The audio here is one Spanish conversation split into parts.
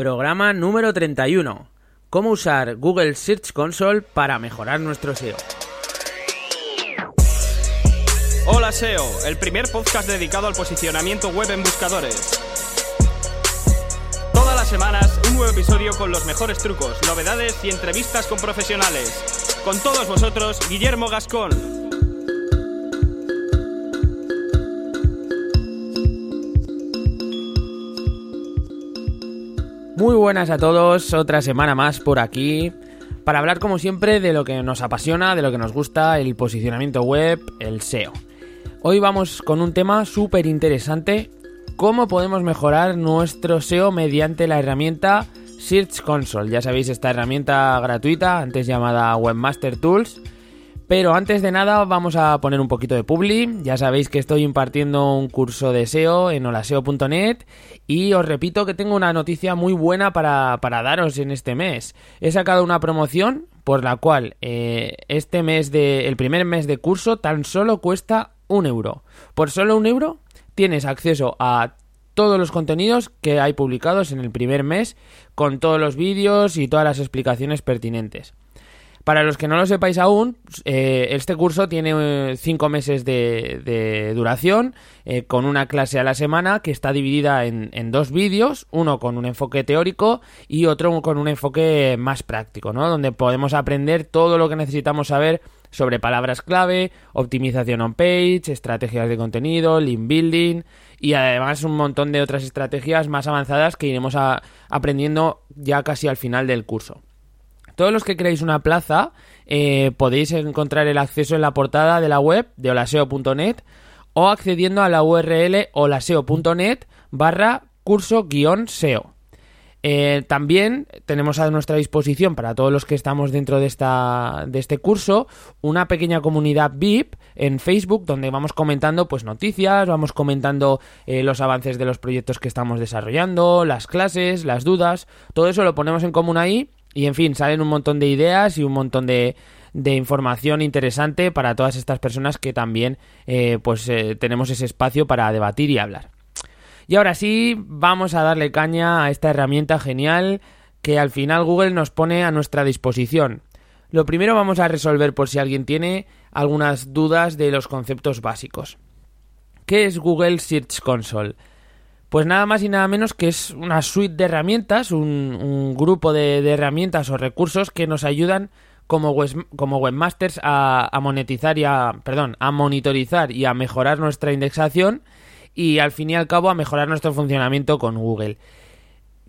Programa número 31. Cómo usar Google Search Console para mejorar nuestro SEO. Hola SEO, el primer podcast dedicado al posicionamiento web en buscadores. Todas las semanas un nuevo episodio con los mejores trucos, novedades y entrevistas con profesionales. Con todos vosotros, Guillermo Gascón. Muy buenas a todos, otra semana más por aquí para hablar como siempre de lo que nos apasiona, de lo que nos gusta, el posicionamiento web, el SEO. Hoy vamos con un tema súper interesante, cómo podemos mejorar nuestro SEO mediante la herramienta Search Console. Ya sabéis, esta herramienta gratuita, antes llamada Webmaster Tools, pero antes de nada vamos a poner un poquito de publi. Ya sabéis que estoy impartiendo un curso de SEO en holaseo.net y os repito que tengo una noticia muy buena para, daros en este mes. He sacado una promoción por la cual eh, este mes de el primer mes de curso tan solo cuesta un euro. Por solo un euro tienes acceso a todos los contenidos que hay publicados en el primer mes con todos los vídeos y todas las explicaciones pertinentes. Para los que no lo sepáis aún, eh, este curso tiene 5 eh, meses de, duración, eh, con una clase a la semana que está dividida en, dos vídeos, uno con un enfoque teórico y otro con un enfoque más práctico, ¿no? Donde podemos aprender todo lo que necesitamos saber sobre palabras clave, optimización on page, estrategias de contenido, link building y además un montón de otras estrategias más avanzadas que iremos aprendiendo ya casi al final del curso. Todos los que queréis una plaza eh, podéis encontrar el acceso en la portada de la web de holaseo.net o accediendo a la URL holaseo.net barra curso guion SEO. Eh, también tenemos a nuestra disposición para todos los que estamos dentro de, esta, de este curso una pequeña comunidad VIP en Facebook donde vamos comentando pues noticias, vamos comentando eh, los avances de los proyectos que estamos desarrollando, las clases, las dudas, todo eso lo ponemos en común ahí y en fin, salen un montón de ideas y un montón de, información interesante para todas estas personas que también eh, pues eh, tenemos ese espacio para debatir y hablar. Y ahora sí, vamos a darle caña a esta herramienta genial que al final Google nos pone a nuestra disposición. Lo primero vamos a resolver por si alguien tiene algunas dudas de los conceptos básicos. ¿Qué es Google Search Console? Pues nada más y nada menos que es una suite de herramientas, un, grupo de, herramientas o recursos que nos ayudan como, como webmasters a, monetizar y a, perdón, a monitorizar y a mejorar nuestra indexación y al fin y al cabo a mejorar nuestro funcionamiento con Google.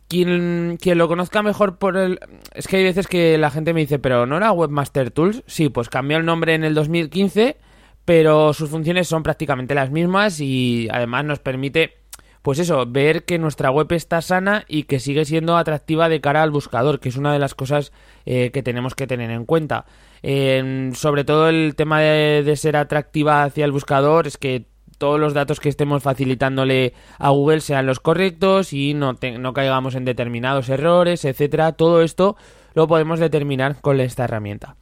Quien, quien, lo conozca mejor por el... Es que hay veces que la gente me dice, pero ¿no era Webmaster Tools? Sí, pues cambió el nombre en el 2015, pero sus funciones son prácticamente las mismas y además nos permite pues eso, ver que nuestra web está sana y que sigue siendo atractiva de cara al buscador, que es una de las cosas eh, que tenemos que tener en cuenta. sobre todo el tema de, ser atractiva hacia el buscador es que todos los datos que estemos facilitándole a Google sean los correctos y no, no caigamos en determinados errores, etcétera. Todo esto lo podemos determinar con esta herramienta.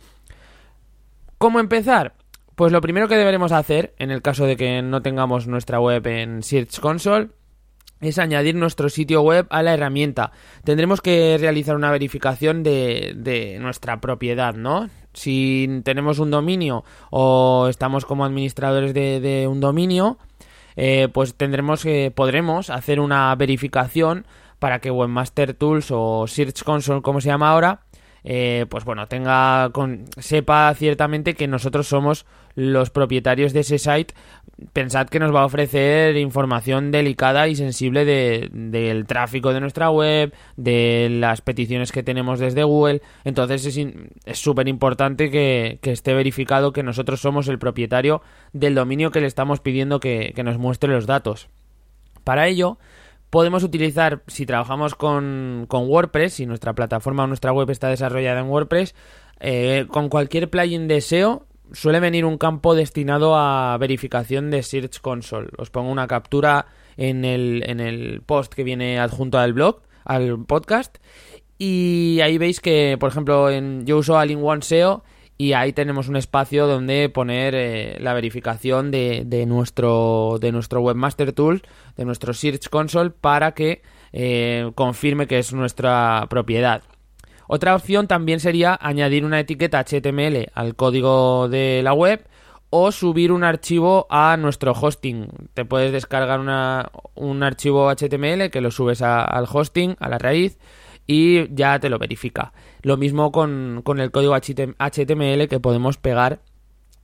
¿Cómo empezar? Pues lo primero que deberemos hacer, en el caso de que no tengamos nuestra web en Search Console, es añadir nuestro sitio web a la herramienta. Tendremos que realizar una verificación de, nuestra propiedad, ¿no? Si tenemos un dominio o estamos como administradores de, un dominio, eh, pues tendremos que, podremos hacer una verificación para que Webmaster Tools o Search Console, como se llama ahora, eh, pues bueno, tenga con, sepa ciertamente que nosotros somos los propietarios de ese site. Pensad que nos va a ofrecer información delicada y sensible del tráfico de nuestra web, de las peticiones que tenemos desde Google. Entonces es súper importante que, esté verificado que nosotros somos el propietario del dominio que le estamos pidiendo que nos muestre los datos. Para ello, podemos utilizar, si trabajamos con, WordPress, si nuestra plataforma o nuestra web está desarrollada en WordPress, eh, con cualquier plugin de SEO suele venir un campo destinado a verificación de Search Console. Os pongo una captura en el, en el post que viene adjunto al blog, al podcast. Y ahí veis que, por ejemplo, en, yo uso All-in-One SEO y ahí tenemos un espacio donde poner eh, la verificación de, nuestro, de nuestro Webmaster Tool, de nuestro Search Console, para que eh, confirme que es nuestra propiedad. Otra opción también sería añadir una etiqueta HTML al código de la web o subir un archivo a nuestro hosting. Te puedes descargar un archivo HTML que lo subes al hosting, a la raíz, y ya te lo verifica. Lo mismo con, el código HTML que podemos pegar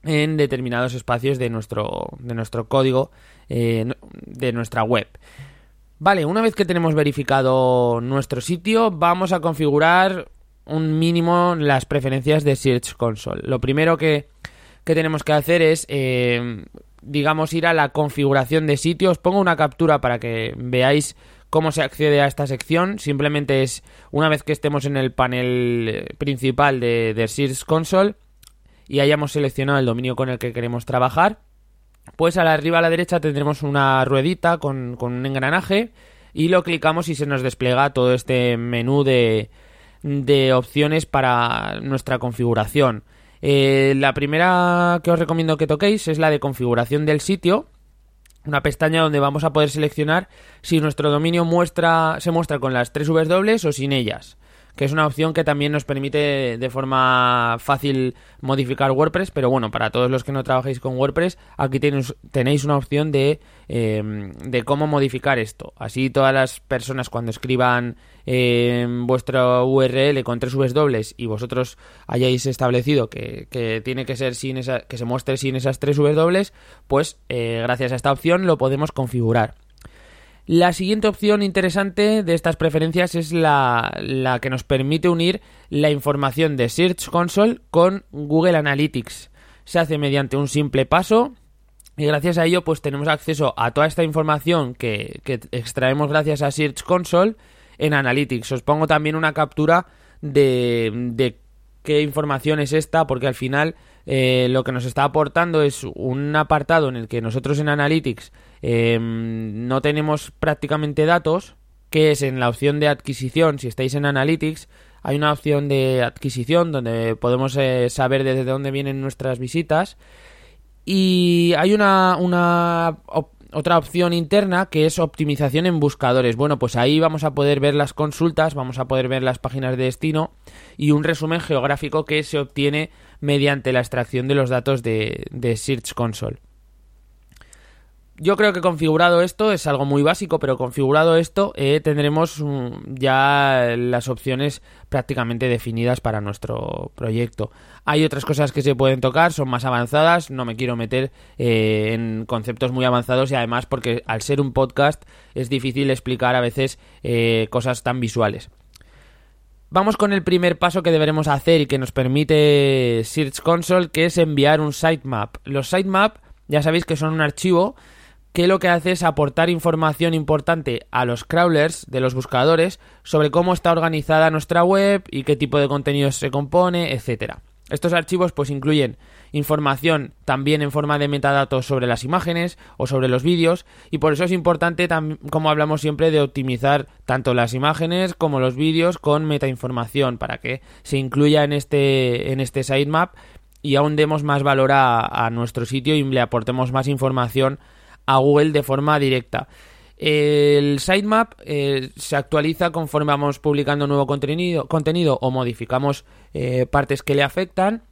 en determinados espacios de nuestro, de nuestro código eh, de nuestra web. Vale, una vez que tenemos verificado nuestro sitio, vamos a configurar un mínimo las preferencias de Search Console. Lo primero que, tenemos que hacer es, eh, digamos, ir a la configuración de sitio. Os pongo una captura para que veáis cómo se accede a esta sección. Simplemente es una vez que estemos en el panel eh, principal de, Search Console y hayamos seleccionado el dominio con el que queremos trabajar, pues arriba a la derecha tendremos una ruedita con, con un engranaje y lo clicamos y se nos despliega todo este menú de, de opciones para nuestra configuración. Eh, la primera que os recomiendo que toquéis es la de configuración del sitio, una pestaña donde vamos a poder seleccionar si nuestro dominio muestra, se muestra con las tres dobles o sin ellas que es una opción que también nos permite de forma fácil modificar WordPress, pero bueno, para todos los que no trabajéis con WordPress, aquí tenéis, una opción de, em, de cómo modificar esto. Así todas las personas cuando escriban em, vuestro URL con tres Vs dobles y vosotros hayáis establecido que, tiene que ser sin esa, que se muestre sin esas tres Vs dobles, pues eh, gracias a esta opción lo podemos configurar. La siguiente opción interesante de estas preferencias es la, que nos permite unir la información de Search Console con Google Analytics. Se hace mediante un simple paso y gracias a ello pues tenemos acceso a toda esta información que, extraemos gracias a Search Console en Analytics. Os pongo también una captura de, qué información es esta porque al final eh, lo que nos está aportando es un apartado en el que nosotros en Analytics em, no tenemos prácticamente datos, que es en la opción de adquisición, si estáis en Analytics, hay una opción de adquisición donde podemos eh, saber desde dónde vienen nuestras visitas y hay una, otra opción interna que es optimización en buscadores. Bueno, pues ahí vamos a poder ver las consultas, vamos a poder ver las páginas de destino y un resumen geográfico que se obtiene mediante la extracción de los datos de Search Console yo creo que configurado esto es algo muy básico, pero configurado esto eh, tendremos mm, ya las opciones prácticamente definidas para nuestro proyecto. Hay otras cosas que se pueden tocar, son más avanzadas, no me quiero meter eh, en conceptos muy avanzados y además porque al ser un podcast es difícil explicar a veces eh, cosas tan visuales. Vamos con el primer paso que deberemos hacer y que nos permite Search Console, que es enviar un sitemap. Los sitemap ya sabéis que son un archivo que lo que hace es aportar información importante a los crawlers de los buscadores sobre cómo está organizada nuestra web y qué tipo de contenidos se compone, etcétera. Estos archivos pues incluyen información también en forma de metadatos sobre las imágenes o sobre los vídeos y por eso es importante como hablamos siempre de optimizar tanto las imágenes como los vídeos con metainformación para que se incluya en este en este sitemap y aún demos más valor a, a nuestro sitio y le aportemos más información a Google de forma directa. El sitemap eh, se actualiza conforme vamos publicando nuevo contenido, contenido o modificamos eh, partes que le afectan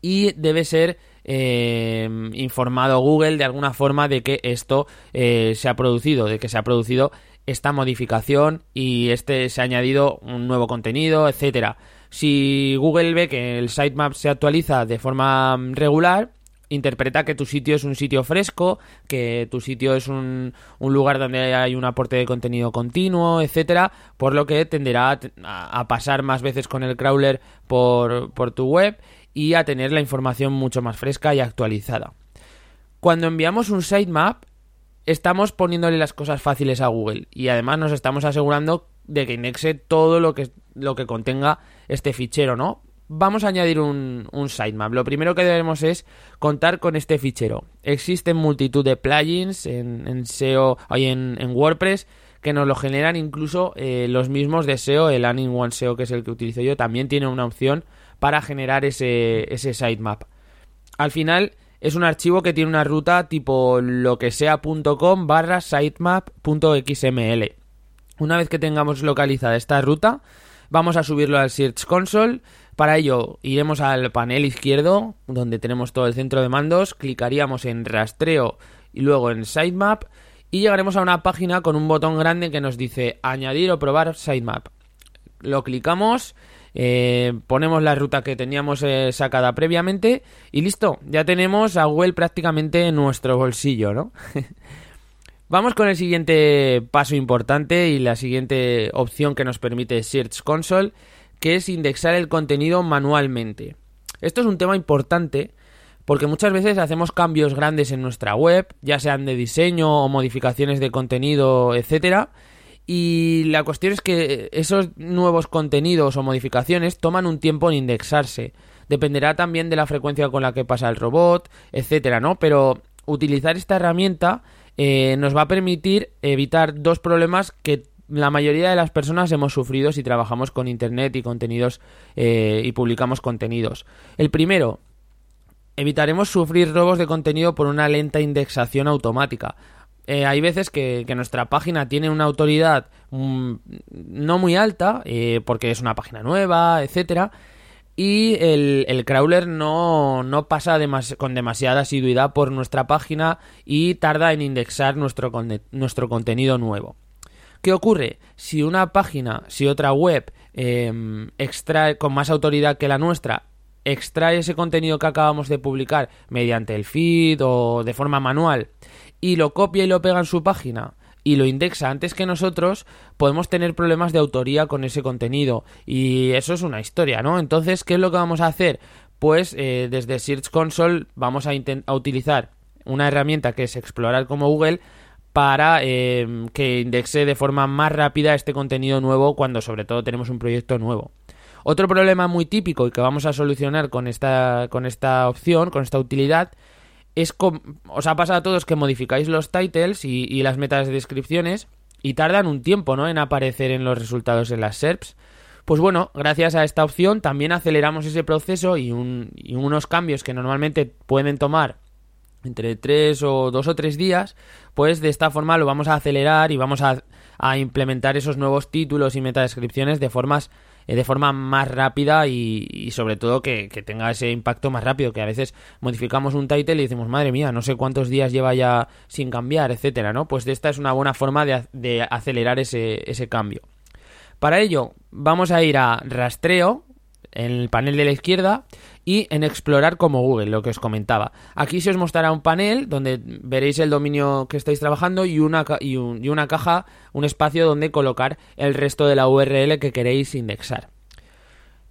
y debe ser eh, informado Google de alguna forma de que esto se ha producido, de que se ha producido esta modificación y este se ha añadido un nuevo contenido, etcétera. Si Google ve que el sitemap se actualiza de forma regular, interpreta que tu sitio es un sitio fresco, que tu sitio es un, un, lugar donde hay un aporte de contenido continuo, etcétera, por lo que tenderá a, pasar más veces con el crawler por, por tu web y a tener la información mucho más fresca y actualizada. Cuando enviamos un sitemap, estamos poniéndole las cosas fáciles a Google y además nos estamos asegurando de que indexe todo lo que, lo que contenga este fichero, ¿no? Vamos a añadir un, sitemap. Lo primero que debemos es contar con este fichero. Existen multitud de plugins en, SEO y en, WordPress que nos lo generan incluso eh, los mismos de SEO. El Aning One SEO, que es el que utilizo yo, también tiene una opción para generar ese, ese sitemap. Al final es un archivo que tiene una ruta tipo lo que sea.com barra sitemap.xml. Una vez que tengamos localizada esta ruta, vamos a subirlo al Search Console. Para ello iremos al panel izquierdo, donde tenemos todo el centro de mandos, clicaríamos en rastreo y luego en sitemap y llegaremos a una página con un botón grande que nos dice añadir o probar sitemap. Lo clicamos, eh, ponemos la ruta que teníamos eh, sacada previamente y listo, ya tenemos a Google prácticamente en nuestro bolsillo, ¿no? Vamos con el siguiente paso importante y la siguiente opción que nos permite Search Console, que es indexar el contenido manualmente. Esto es un tema importante porque muchas veces hacemos cambios grandes en nuestra web, ya sean de diseño o modificaciones de contenido, etcétera, y la cuestión es que esos nuevos contenidos o modificaciones toman un tiempo en indexarse. Dependerá también de la frecuencia con la que pasa el robot, etcétera, ¿no? Pero utilizar esta herramienta eh, nos va a permitir evitar dos problemas que la mayoría de las personas hemos sufrido si trabajamos con internet y contenidos eh, y publicamos contenidos. El primero, evitaremos sufrir robos de contenido por una lenta indexación automática. Eh, hay veces que, nuestra página tiene una autoridad mm, no muy alta, porque es una página nueva, etcétera, y el, crawler no, no pasa con demasiada asiduidad por nuestra página y tarda en indexar nuestro, nuestro contenido nuevo. ¿Qué ocurre? Si una página, si otra web em, extrae con más autoridad que la nuestra, extrae ese contenido que acabamos de publicar mediante el feed o de forma manual y lo copia y lo pega en su página y lo indexa antes que nosotros, podemos tener problemas de autoría con ese contenido. Y eso es una historia, ¿no? Entonces, ¿qué es lo que vamos a hacer? Pues eh, desde Search Console vamos a, utilizar una herramienta que es explorar como Google para em, que indexe de forma más rápida este contenido nuevo cuando sobre todo tenemos un proyecto nuevo. Otro problema muy típico y que vamos a solucionar con esta, con esta opción, con esta utilidad, es os ha pasado a todos que modificáis los titles y, las metas de descripciones y tardan un tiempo, ¿no? En aparecer en los resultados en las SERPs. Pues bueno, gracias a esta opción también aceleramos ese proceso y, unos cambios que normalmente pueden tomar entre tres o dos o tres días, pues de esta forma lo vamos a acelerar y vamos a, a implementar esos nuevos títulos y metadescripciones de formas de forma más rápida y, sobre todo que, tenga ese impacto más rápido, que a veces modificamos un title y decimos, madre mía, no sé cuántos días lleva ya sin cambiar, etcétera, ¿no? Pues esta es una buena forma de, de acelerar ese, ese cambio. Para ello, vamos a ir a rastreo, en el panel de la izquierda y en explorar como Google, lo que os comentaba. Aquí se os mostrará un panel donde veréis el dominio que estáis trabajando y una, y, una caja, un espacio donde colocar el resto de la URL que queréis indexar.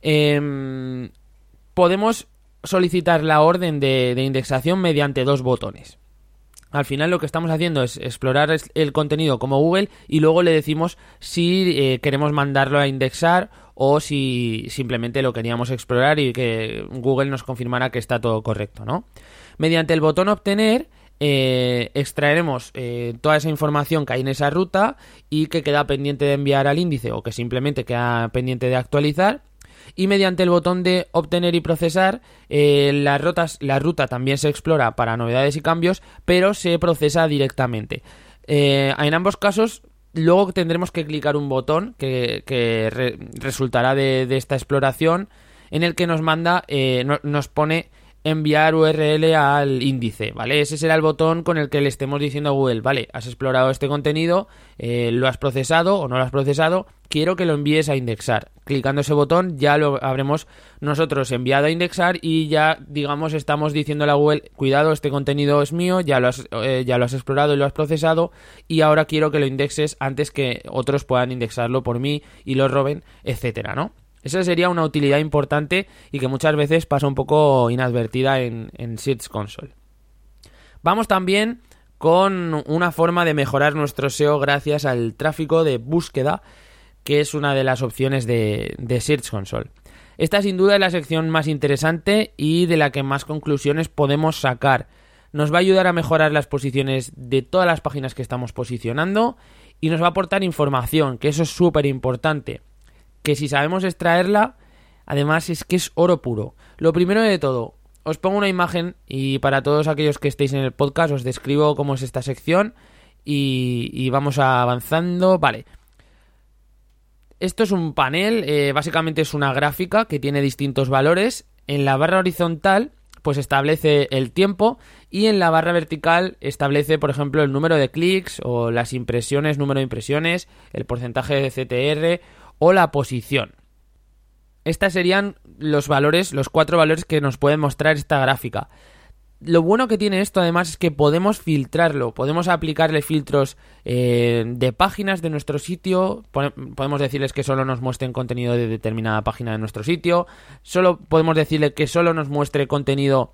Em, podemos solicitar la orden de, de indexación mediante dos botones. Al final lo que estamos haciendo es explorar el contenido como Google y luego le decimos si eh, queremos mandarlo a indexar o si simplemente lo queríamos explorar y que Google nos confirmara que está todo correcto, ¿no? Mediante el botón obtener eh, extraeremos eh, toda esa información que hay en esa ruta y que queda pendiente de enviar al índice o que simplemente queda pendiente de actualizar y mediante el botón de obtener y procesar eh, las la ruta también se explora para novedades y cambios pero se procesa directamente. Eh, en ambos casos luego tendremos que clicar un botón que, resultará de, esta exploración en el que nos manda eh, nos pone enviar URL al índice, ¿vale? Ese será el botón con el que le estemos diciendo a Google, vale, has explorado este contenido, eh, lo has procesado o no lo has procesado, quiero que lo envíes a indexar. Clicando ese botón ya lo habremos nosotros enviado a indexar y ya, digamos, estamos diciendo a Google, cuidado, este contenido es mío, ya lo, has, eh, ya lo has explorado y lo has procesado y ahora quiero que lo indexes antes que otros puedan indexarlo por mí y lo roben, etcétera, ¿no? Esa sería una utilidad importante y que muchas veces pasa un poco inadvertida en, Search Console. Vamos también con una forma de mejorar nuestro SEO gracias al tráfico de búsqueda, que es una de las opciones de, de Search Console. Esta sin duda es la sección más interesante y de la que más conclusiones podemos sacar. Nos va a ayudar a mejorar las posiciones de todas las páginas que estamos posicionando y nos va a aportar información, que eso es súper importante que si sabemos extraerla, además es que es oro puro. Lo primero de todo, os pongo una imagen y para todos aquellos que estéis en el podcast os describo cómo es esta sección y, vamos avanzando. Vale. Esto es un panel, eh, básicamente es una gráfica que tiene distintos valores. En la barra horizontal pues establece el tiempo y en la barra vertical establece, por ejemplo, el número de clics o las impresiones, número de impresiones, el porcentaje de CTR o la posición. Estos serían los valores, los cuatro valores que nos puede mostrar esta gráfica. Lo bueno que tiene esto además es que podemos filtrarlo, podemos aplicarle filtros eh, de páginas de nuestro sitio, podemos decirles que solo nos muestren contenido de determinada página de nuestro sitio, solo podemos decirle que solo nos muestre contenido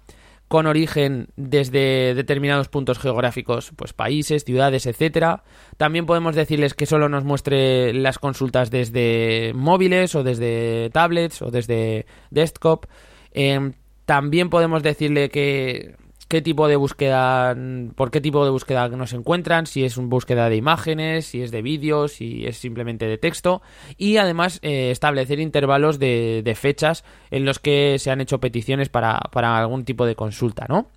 con origen desde determinados puntos geográficos, pues países, ciudades, etcétera. También podemos decirles que solo nos muestre las consultas desde móviles o desde tablets o desde desktop. Em, también podemos decirle que qué tipo de búsqueda, por qué tipo de búsqueda nos encuentran, si es una búsqueda de imágenes, si es de vídeos, si es simplemente de texto y además eh, establecer intervalos de, fechas en los que se han hecho peticiones para, para algún tipo de consulta, ¿no?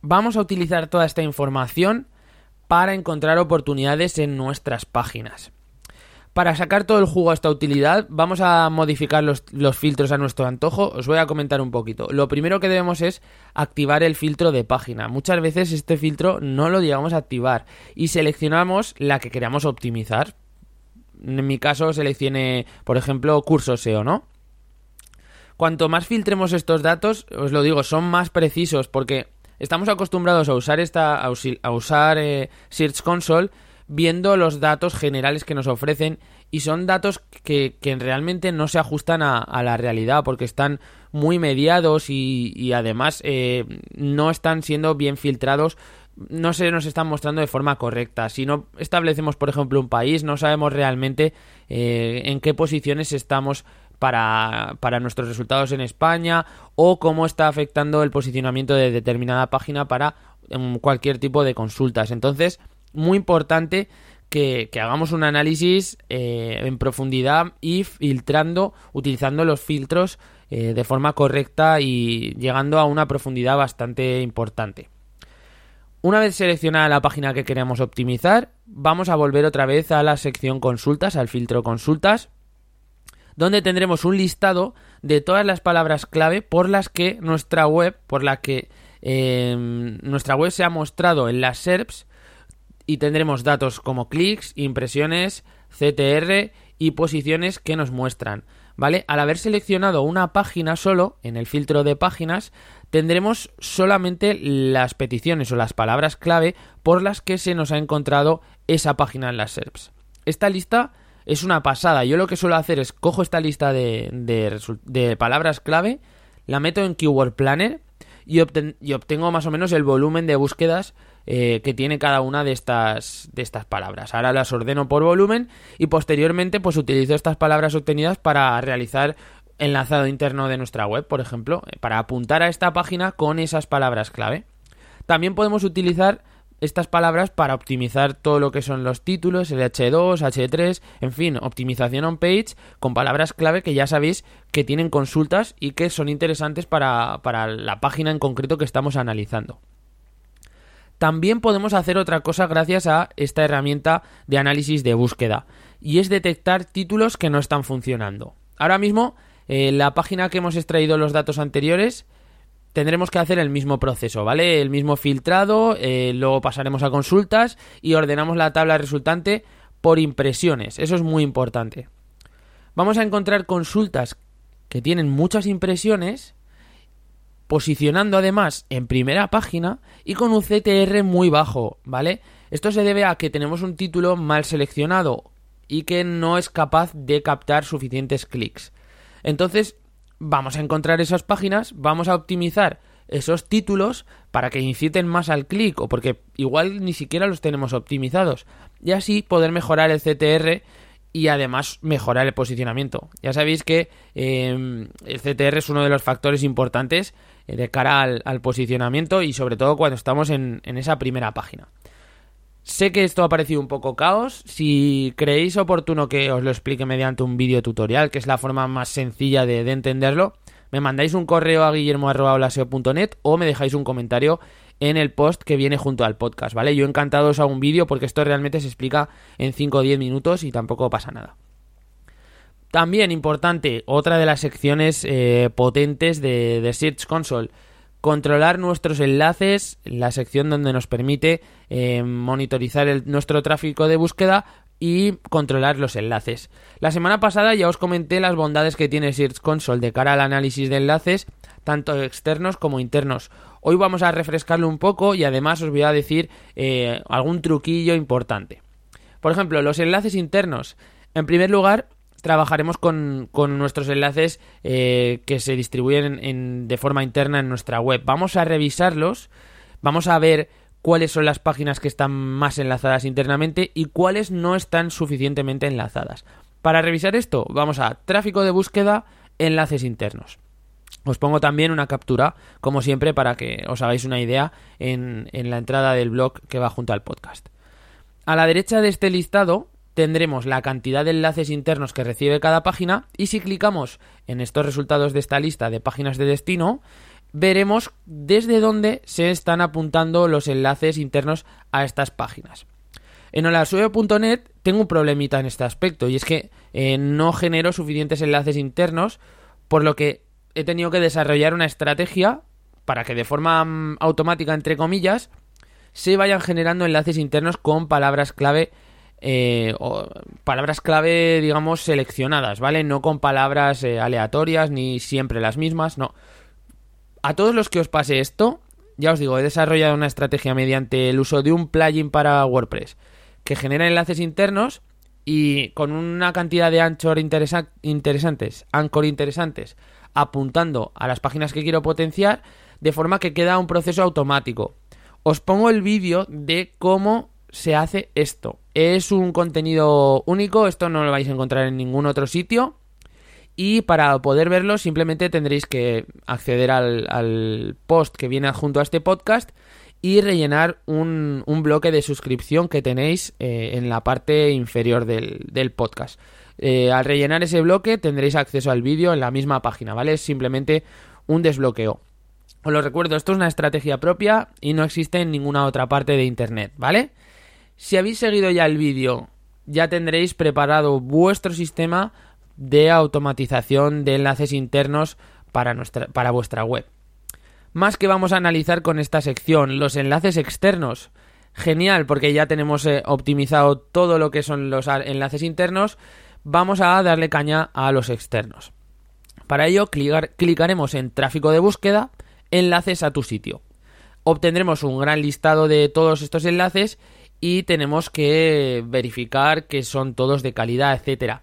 Vamos a utilizar toda esta información para encontrar oportunidades en nuestras páginas. Para sacar todo el jugo a esta utilidad, vamos a modificar los, filtros a nuestro antojo. Os voy a comentar un poquito. Lo primero que debemos es activar el filtro de página. Muchas veces este filtro no lo llegamos a activar y seleccionamos la que queramos optimizar. En mi caso seleccione, por ejemplo, curso SEO, ¿no? Cuanto más filtremos estos datos, os lo digo, son más precisos porque estamos acostumbrados a usar esta a usar eh, Search Console viendo los datos generales que nos ofrecen y son datos que, realmente no se ajustan a, la realidad porque están muy mediados y, además eh, no están siendo bien filtrados no se nos están mostrando de forma correcta. Si no establecemos, por ejemplo, un país, no sabemos realmente eh, en qué posiciones estamos para, para, nuestros resultados en España o cómo está afectando el posicionamiento de determinada página para mm, cualquier tipo de consultas. Entonces, muy importante que, hagamos un análisis eh, en profundidad y filtrando, utilizando los filtros eh, de forma correcta y llegando a una profundidad bastante importante. Una vez seleccionada la página que queremos optimizar, vamos a volver otra vez a la sección consultas, al filtro consultas, donde tendremos un listado de todas las palabras clave por las que nuestra web, por la que eh, nuestra web se ha mostrado en las SERPs y tendremos datos como clics, impresiones, CTR y posiciones que nos muestran. ¿Vale? Al haber seleccionado una página solo, en el filtro de páginas, tendremos solamente las peticiones o las palabras clave por las que se nos ha encontrado esa página en las SERPs. Esta lista es una pasada. Yo lo que suelo hacer es cojo esta lista de, palabras clave, la meto en Keyword Planner y obtengo más o menos el volumen de búsquedas eh, que tiene cada una de estas, de estas palabras. Ahora las ordeno por volumen y posteriormente pues utilizo estas palabras obtenidas para realizar enlazado interno de nuestra web, por ejemplo, eh, para apuntar a esta página con esas palabras clave. También podemos utilizar estas palabras para optimizar todo lo que son los títulos, el H2, H3, en fin, optimización on page con palabras clave que ya sabéis que tienen consultas y que son interesantes para, para la página en concreto que estamos analizando. También podemos hacer otra cosa gracias a esta herramienta de análisis de búsqueda y es detectar títulos que no están funcionando. Ahora mismo, en la página que hemos extraído los datos anteriores, tendremos que hacer el mismo proceso, ¿vale? El mismo filtrado, eh, luego pasaremos a consultas y ordenamos la tabla resultante por impresiones. Eso es muy importante. Vamos a encontrar consultas que tienen muchas impresiones posicionando además en primera página y con un CTR muy bajo, ¿vale? Esto se debe a que tenemos un título mal seleccionado y que no es capaz de captar suficientes clics. Entonces, vamos a encontrar esas páginas, vamos a optimizar esos títulos para que inciten más al clic o porque igual ni siquiera los tenemos optimizados y así poder mejorar el CTR y además mejorar el posicionamiento. Ya sabéis que eh, el CTR es uno de los factores importantes eh, de cara al, posicionamiento y sobre todo cuando estamos en, esa primera página. Sé que esto ha parecido un poco caos. Si creéis oportuno que os lo explique mediante un vídeo tutorial, que es la forma más sencilla de, entenderlo, me mandáis un correo a guillermo.net o me dejáis un comentario en el post que viene junto al podcast, ¿vale? Yo encantado os hago un vídeo porque esto realmente se explica en 5 o 10 minutos y tampoco pasa nada. También importante, otra de las secciones eh, potentes de, Search Console, controlar nuestros enlaces, la sección donde nos permite eh, monitorizar nuestro tráfico de búsqueda y controlar los enlaces. La semana pasada ya os comenté las bondades que tiene Search Console de cara al análisis de enlaces, tanto externos como internos. Hoy vamos a refrescarlo un poco y además os voy a decir eh, algún truquillo importante. Por ejemplo, los enlaces internos. En primer lugar, trabajaremos con, nuestros enlaces eh, que se distribuyen de forma interna en nuestra web. Vamos a revisarlos, vamos a ver cuáles son las páginas que están más enlazadas internamente y cuáles no están suficientemente enlazadas. Para revisar esto, vamos a tráfico de búsqueda, enlaces internos. Os pongo también una captura, como siempre, para que os hagáis una idea en, en la entrada del blog que va junto al podcast. A la derecha de este listado tendremos la cantidad de enlaces internos que recibe cada página y si clicamos en estos resultados de esta lista de páginas de destino, veremos desde dónde se están apuntando los enlaces internos a estas páginas. En holasue.net tengo un problemita en este aspecto y es que eh, no genero suficientes enlaces internos, por lo que he tenido que desarrollar una estrategia para que de forma mm, automática, entre comillas, se vayan generando enlaces internos con palabras clave eh, o palabras clave, digamos, seleccionadas, ¿vale? No con palabras eh, aleatorias ni siempre las mismas, no. A todos los que os pase esto, ya os digo, he desarrollado una estrategia mediante el uso de un plugin para WordPress que genera enlaces internos y con una cantidad de anchor interesantes, anchor interesantes, apuntando a las páginas que quiero potenciar, de forma que queda un proceso automático. Os pongo el vídeo de cómo se hace esto. Es un contenido único, esto no lo vais a encontrar en ningún otro sitio. Y para poder verlo simplemente tendréis que acceder al, post que viene adjunto a este podcast y rellenar un, bloque de suscripción que tenéis eh, en la parte inferior del, podcast. Eh, al rellenar ese bloque tendréis acceso al vídeo en la misma página, ¿vale? Es simplemente un desbloqueo. Os lo recuerdo, esto es una estrategia propia y no existe en ninguna otra parte de Internet, ¿vale? Si habéis seguido ya el vídeo, ya tendréis preparado vuestro sistema de automatización de enlaces internos para, nuestra, para vuestra web. Más que vamos a analizar con esta sección, los enlaces externos. Genial, porque ya tenemos eh, optimizado todo lo que son los enlaces internos. Vamos a darle caña a los externos. Para ello, clicaremos en tráfico de búsqueda, enlaces a tu sitio. Obtendremos un gran listado de todos estos enlaces y tenemos que verificar que son todos de calidad, etcétera.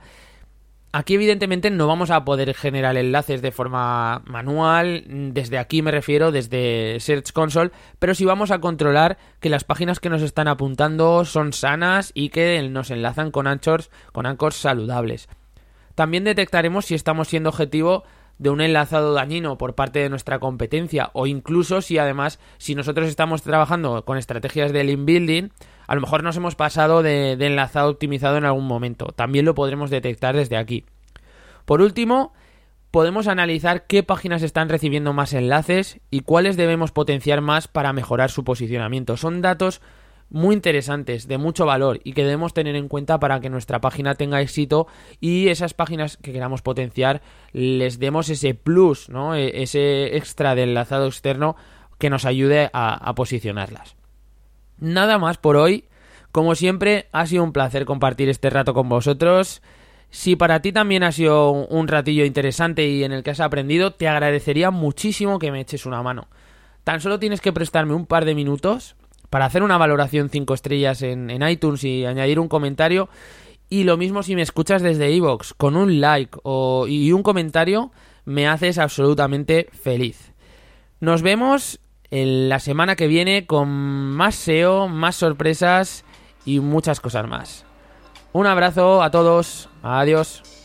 Aquí evidentemente no vamos a poder generar enlaces de forma manual, desde aquí me refiero, desde Search Console, pero sí vamos a controlar que las páginas que nos están apuntando son sanas y que nos enlazan con anchors, con anchors saludables. También detectaremos si estamos siendo objetivo de un enlazado dañino por parte de nuestra competencia o incluso si además si nosotros estamos trabajando con estrategias de link building a lo mejor nos hemos pasado de, enlazado optimizado en algún momento. También lo podremos detectar desde aquí. Por último podemos analizar qué páginas están recibiendo más enlaces y cuáles debemos potenciar más para mejorar su posicionamiento. Son datos muy interesantes, de mucho valor y que debemos tener en cuenta para que nuestra página tenga éxito y esas páginas que queramos potenciar les demos ese plus, ¿no? E, ese extra de enlazado externo que nos ayude a, posicionarlas. Nada más por hoy. Como siempre, ha sido un placer compartir este rato con vosotros. Si para ti también ha sido un ratillo interesante y en el que has aprendido, te agradecería muchísimo que me eches una mano. Tan solo tienes que prestarme un par de minutos para hacer una valoración 5 estrellas en, iTunes y añadir un comentario. Y lo mismo si me escuchas desde iVoox, con un like o, y un comentario, me haces absolutamente feliz. Nos vemos en la semana que viene con más SEO, más sorpresas y muchas cosas más. Un abrazo a todos. Adiós.